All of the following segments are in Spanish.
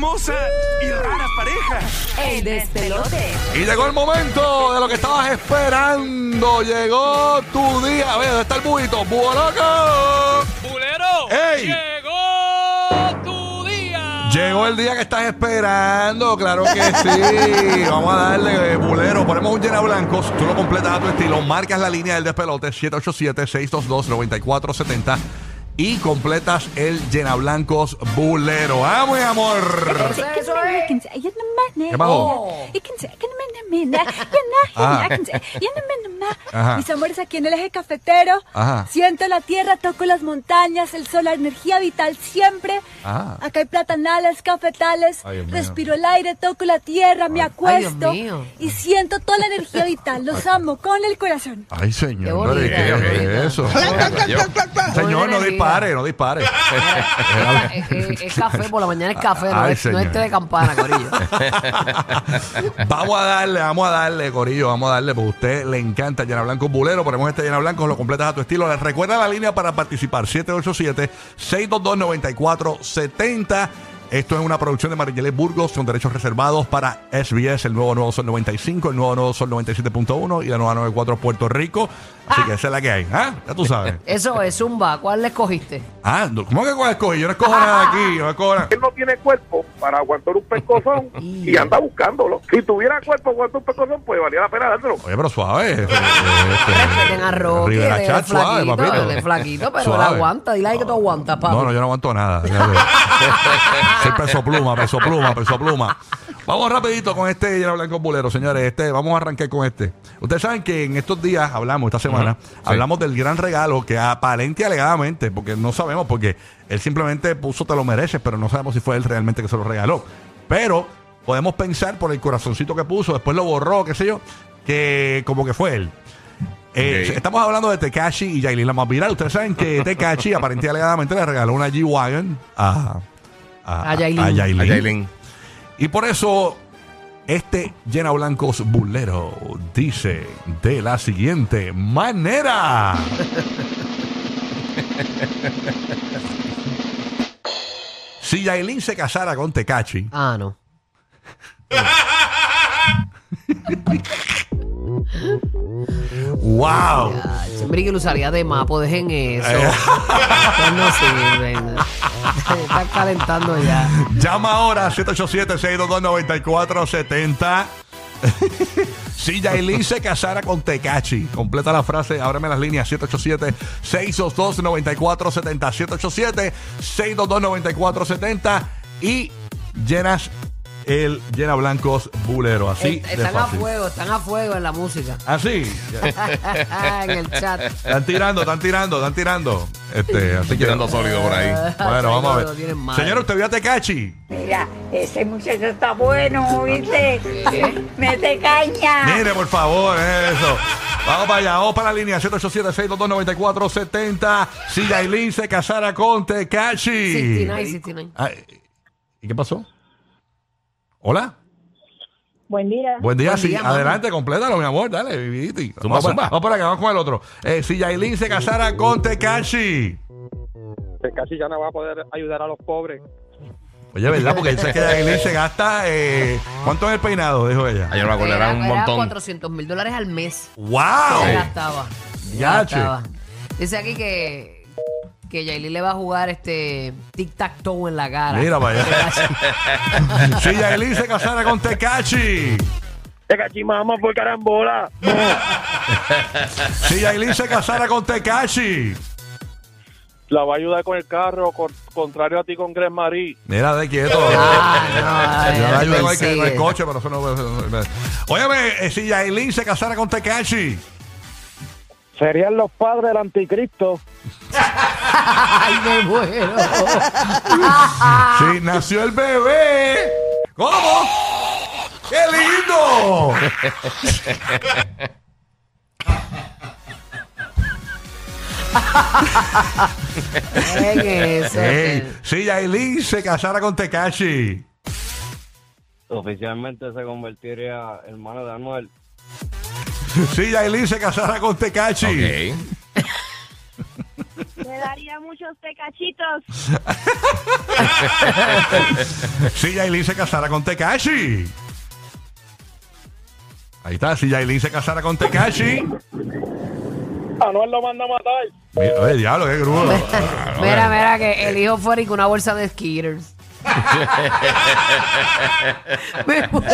hermosa y rara pareja. El despelote. Y llegó el momento de lo que estabas esperando. Llegó tu día. A ver, ¿dónde está el buito? ¡Búho loco! ¡Bulero! ¡Ey! ¡Llegó tu día! Llegó el día que estás esperando, claro que sí. Vamos a darle, eh, bulero. Ponemos un llena blancos. Tú lo completas a tu estilo. Marcas la línea del despelote 787-622-9470 y completas el llena blancos bulero. ¡Vamos, mi amor! Eso, eso es. ¿Qué pasó? Ah. Mis amores, aquí en el eje cafetero, Ajá. siento la tierra, toco las montañas, el sol, la energía vital siempre. Ajá. Acá hay platanales, cafetales, Ay, respiro el aire, toco la tierra, me acuesto mío. y siento toda la energía vital. Los amo con el corazón. Ay, Qué señor, bonita, ¿qué qué es eso? Señor, no dispare, no dispare. Es, es- es café, por la mañana es café, no, Ay, es, no es té de campana, Corillo. Vamos a darle, vamos a darle, Corillo, vamos a darle, porque a usted le encanta Llena Blanco Bulero. Ponemos este Llena Blanco, lo completas a tu estilo. Les recuerda la línea para participar: 787-622-9470. Esto es una producción de Marielle Burgos con derechos reservados para SBS, el nuevo Nuevo Sol 95, el nuevo Nuevo Sol 97.1 y la nueva 94 Puerto Rico. Así que esa es la que hay. ¿Ah? Ya tú sabes. Eso es Zumba. ¿Cuál le escogiste? Ah, ¿cómo que cuál escogí? Yo no escojo nada aquí. Yo no escojo nada. él no tiene cuerpo para aguantar un pescozón y anda buscándolo. Si tuviera cuerpo aguantar un pescozón, pues valía la pena dárselo. Oye, pero suave. Este, Respeten a Rocky, Rivera Chat, suave, flaquito, papito. flaquito, pero él Suave. aguanta. Dile ahí que tú aguantas, papi. No, no, yo no aguanto nada. Soy peso pluma, peso pluma, peso pluma. Vamos rapidito con este lleno blanco bulero, señores. Este, vamos a arrancar con este. Ustedes saben que en estos días hablamos, esta semana, hablamos del gran regalo que aparente alegadamente, porque no sabemos, porque él simplemente puso te lo mereces, pero no sabemos si fue él realmente que se lo regaló. Pero podemos pensar por el corazoncito que puso, después lo borró, qué sé yo, que como que fue él. Eh. Estamos hablando de Tekashi y Yailin, la más viral. Ustedes saben que Tekashi aparentemente alegadamente le regaló una G-Wagon a, A Yailin. a Yailin. A Yailin. Y por eso este Llena Blancos Bulero dice de la siguiente manera. si Yailin se casara con Tekashi, Ah, no. wow. Siempre que lo usaría de mapo, dejen eso. Ustedes no sirven. Están calentando ya. Llama ahora 787-622-9470. si Yailin se casara con Tekachi, completa la frase, ábreme las líneas 787-622-9470. 787-622-9470 y llenas el llena blancos bulero. Así de están a fuego, están a fuego en la música. Así. en el chat. Están tirando, están tirando, están tirando. Este, así que- Tirando sólido por ahí. Bueno, vamos a ver. Señor, ¿usted vio a Tekachi? Mira, ese muchacho está bueno, ¿viste? Mete caña. Mire, por favor, eso. Vamos para allá, vamos para la línea 787-622-9470. Si Yailin se casara con Tekashi. 69, 69. Ay, ¿Y qué pasó? Hola. Buen día. Buen día, Buen sí. día, mami. Adelante, complétalo, mi amor. Dale, viviti. Vamos, vamos por acá, vamos con el otro. Eh, si Yailin se casara con Tekashi. Casi ya no va a poder ayudar a los pobres. Oye, ¿verdad? Porque dice que Yailin se gasta. Eh, ¿Cuánto es el peinado? Dijo ella. Ayer me acuerdo, era un montón. 400 mil dólares al mes. ¡Wow! Ya gastaba. Ya Ya, gastaba. Dice aquí que, que Yailin le va a jugar este tic-tac-toe en la cara. Mira allá. si Yailin se casara con Tekashi. Te cachimama por carambola. Si Yailin se casara con Tekashi. La va a ayudar con el carro, con- contrario a ti con Gres Marie. Mira, de quieto. Ah, no, Yo la ayudo con el, coche, pero eso no. Óyeme, eh, si Yailin se casara con Tekashi. Serían los padres del anticristo. Ay, me muero. Si nació el bebé. ¿Cómo? ¡Qué lindo! En eso. Ey, si Yailin se casara con Tekashi. Oficialmente se convertiría hermano de Anuel. Si Yailin se casara con Tekashi. Ok. Me daría muchos tecachitos. Si Yailin se casara con Tekashi. Ahí está, si Yailin se casara con Tekashi. Anuel lo manda a matar. Mira, Oye, diablo, qué grudo. Mira, mira, que el hijo fuera y con una bolsa de skitters. Me muero.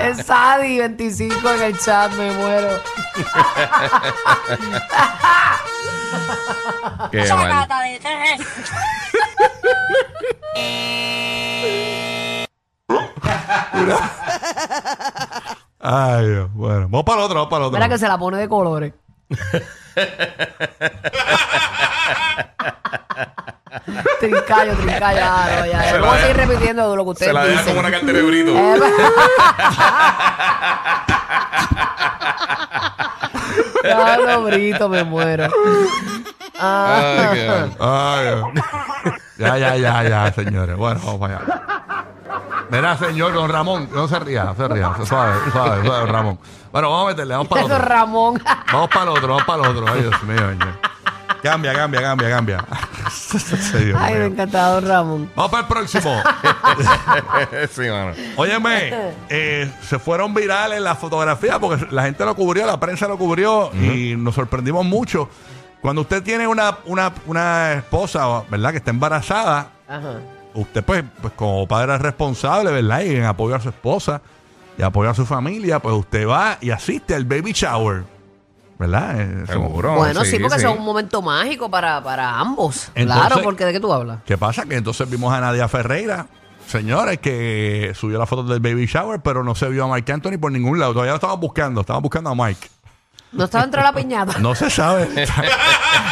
es Sadi 25 en el chat, me muero. Qué mal. Ay, Dios. Bueno, vamos para el otro, vamos para el otro. Mira que se la pone de colores. trincayo, trincayo. ah, no, ya, ya. Se Vamos a seguir deja- repitiendo lo que ustedes Se la deja dicen. como una cartera de brito. Eh, Diablo, Brito, me muero. Ah. Ay, qué. Ay, Dios. ya, ya, ya, ya, señores. Bueno, vamos para allá. Mira, señor don Ramón, no se ría, no se ría. Suave, suave, suave, don Ramón. Bueno, vamos a meterle, vamos para el Eso otro. Ramón. Vamos para el otro, vamos para el otro. Ay, Dios mío, señor. Cambia, cambia, cambia, cambia. Ay, Dios Ay, me mío. encantaba Don Ramón. Vamos para el próximo. sí, mano. Óyeme, eh, se fueron virales las fotografías porque la gente lo cubrió, la prensa lo cubrió y nos sorprendimos mucho. Cuando usted tiene una, una, una esposa, ¿verdad? Que está embarazada, Ajá. usted pues, pues como padre responsable, ¿verdad? Y en apoyo a su esposa y apoyo a su familia, pues usted va y asiste al baby shower, ¿verdad? Eh, Seguro. Bueno, sí, porque sí. es un momento mágico para, para ambos. Entonces- claro, porque ¿de qué tú hablas? ¿Qué pasa? Que entonces vimos a Nadia Ferreira, señores, que subió la foto del baby shower, pero no se vio a Mike Anthony por ningún lado. Todavía lo estaban buscando, estaban buscando a Mike. No estaba dentro de la piñata. No se sabe.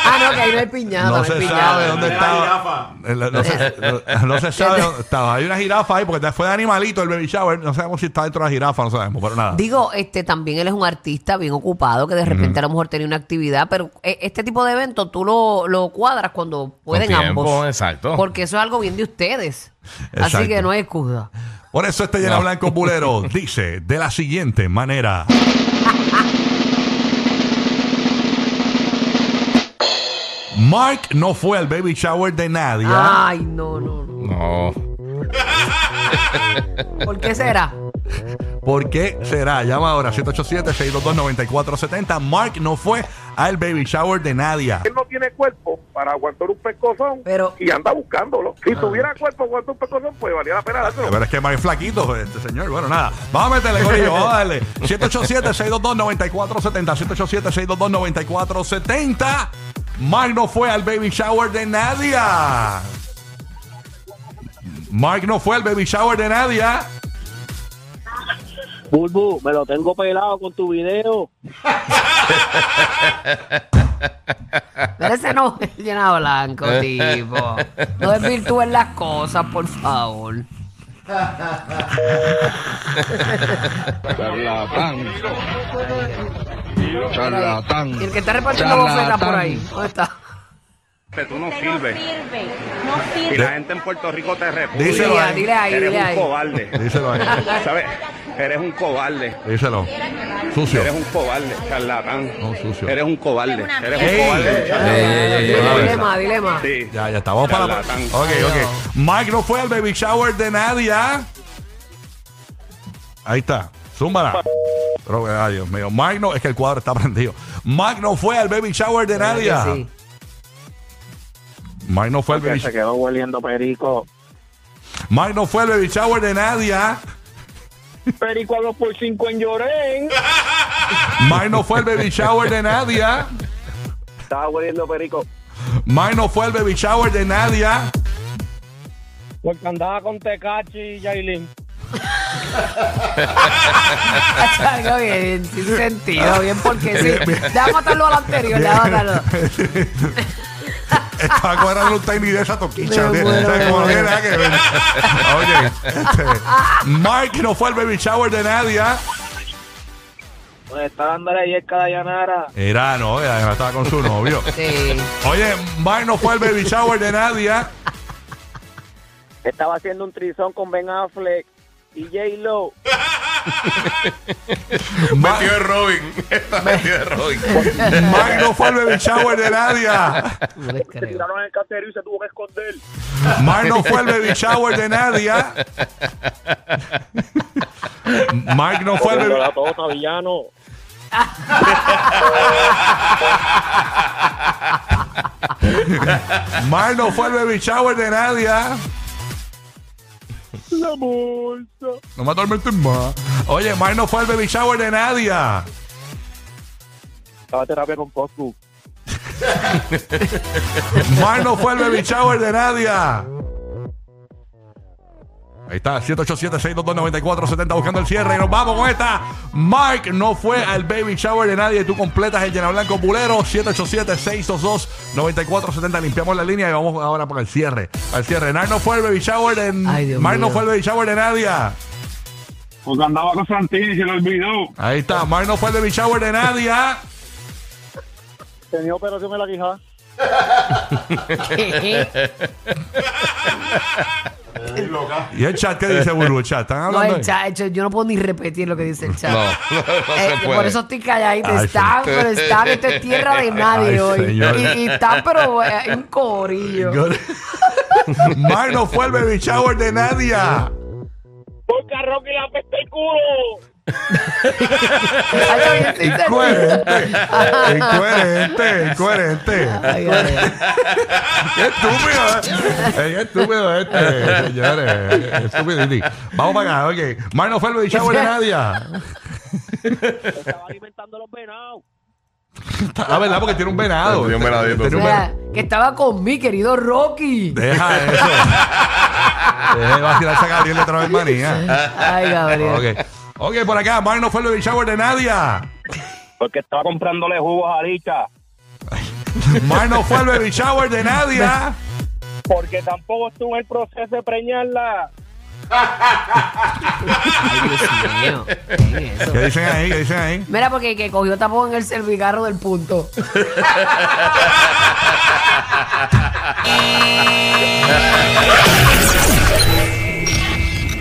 Ah, no, que ahí no hay piñata. no se piñata. sabe dónde estaba. Eh, No, se, no- no se sabe dónde estaba. Hay una jirafa ahí, porque fue de animalito el baby shower. No sabemos si está dentro de la jirafa, no sabemos, pero nada. Digo, este también él es un artista bien ocupado que de repente a lo mejor tenía una actividad, pero eh, este tipo de eventos tú lo, lo cuadras cuando pueden tiempo, ambos. exacto. Porque eso es algo bien de ustedes. Exacto. Así que no hay excusa. Por eso este llena blanco bulero dice de la siguiente manera. Mark no fue al baby shower de Nadia. Ay, no, no, no. No. ¿Por qué será? ¿Por qué será? Llama ahora 787-622-9470. Mark no fue al baby shower de Nadia. Él no tiene cuerpo para aguantar un pescozón Pero- y anda buscándolo. Si tuviera cuerpo para aguantar un pescozón, pues valía la pena dárselo. Pero es que Mark es flaquito, este señor. Bueno, nada. Vamos a meterle, Corillo. Vamos a darle. 787-622-9470. 787-622-9470. Mark no fue al baby shower de Nadia. Mark no fue al baby shower de Nadia. Bulbu, me lo tengo pelado con tu video. Pero ese no es llena blanco, tipo. No desvirtúen las cosas, por favor. Charlatán. Charlatán. Y el que está repartiendo bofetas por ahí, ¿dónde está? Que tú no No sirves. sirve. No Y sirve. la gente en Puerto Rico te repudia. Díselo Dile, ahí. dile ahí, Eres dile un ahí. cobarde. Díselo ahí. ¿Sabes? Eres un cobarde. Díselo. Sucio. Eres un cobarde, charlatán. No, sucio. Eres un cobarde. Eres un Ey. cobarde, muchacho. Dile, dile más, dile más. Sí. Ya, ya está. Vamos para la. Charlatán. Ok, ok. Mike no fue al baby shower de Nadia. Ahí está. Zúmbala. Pero, ay, Dios mío. Mike no. Es que el cuadro está prendido. Mike no fue al baby shower de Nadia. Sí. Mike no fue al baby se quedó hueliendo perico. Mike no fue al baby shower de Nadia. Perico a por cinco en Llorén. Mike no fue al baby shower de Nadia. Estaba hueliendo perico. Mike no fue al baby shower de Nadia. Porque andaba con Tecachi y Yailin. Algo bien, sin sentido, bien porque sí. Déjame matarlo al anterior, déjame matarlo. Estaba cuadrando un tiny de esa toquicha. Oye, este, Mike no fue al baby shower de Nadia. Pues está dándole yerca a Dayanara. Era, no, estaba con su novio. Sí. Oye, Mike no fue al baby shower de Nadia. Estaba haciendo un trizón con Ben Affleck y J-Lo. Vestido de Robin. Está vestido de Robin. Mike no fue al baby shower de Nadia. No les creo. Tiraron en el caserío y se tuvo que esconder. Mike no fue al baby shower de Nadia. Mike no fue al baby... la tota, villano. Mike no fue al baby shower de Nadia. La bolsa. No me atormentes más. Oye, Mike no fue al baby shower de Nadia. Estaba terapia con Coscu. Mike no fue al baby shower de Nadia. Ahí está, 787-622-9470 buscando el cierre. Y nos vamos con esta. Mike no fue al baby shower de nadie. Tú completas el llena blanco bulero. 787-622-9470. Limpiamos la línea y vamos ahora por el cierre. Al cierre. Mike no fue al baby shower de. Mike no fue al baby shower de Nadia. Porque andaba con Santini y se lo olvidó. Ahí está. Mike no fue al baby shower de Nadia. Tenía operación en la quijada. ¿Y el chat qué dice, Buru? El chat. ¿Están No, hablando? el ahí? chat, yo- yo no puedo ni repetir lo que dice el chat. No, no, no Eh, se por eso estoy calladita. Ay, Están, pero están. Esto es tierra de nadie Ay, hoy. señor. Y, y están, pero eh, un corillo. Mike no fue al baby shower de Nadia. Porque a Rocky la peste el culo. Incoherente. Incoherente. Incoherente. Qué estúpido. eh. Qué estúpido este, señores. Estupidity. Vamos para acá, ok. Mike no fue al baby shower de Nadia. Estaba alimentando los venados. La verdad, porque tiene un venado. Tiene un venadito, Tiene un venado. que estaba con mi querido Rocky. Deja eso. Deja de vacilarse a Gabriel de otra vez manía. Ay, Gabriel. Ok. Ok, por acá. Mike no fue al baby shower de Nadia. Porque estaba comprándole jugos a Licha. Mike no fue al baby shower de Nadia. Porque tampoco estuvo en el proceso de preñarla. Ay, Dios mío. ¿Qué es eso? ¿Qué dicen ahí? ¿Qué dicen ahí? Mira, porque que cogió tapón en el cervicarro del punto.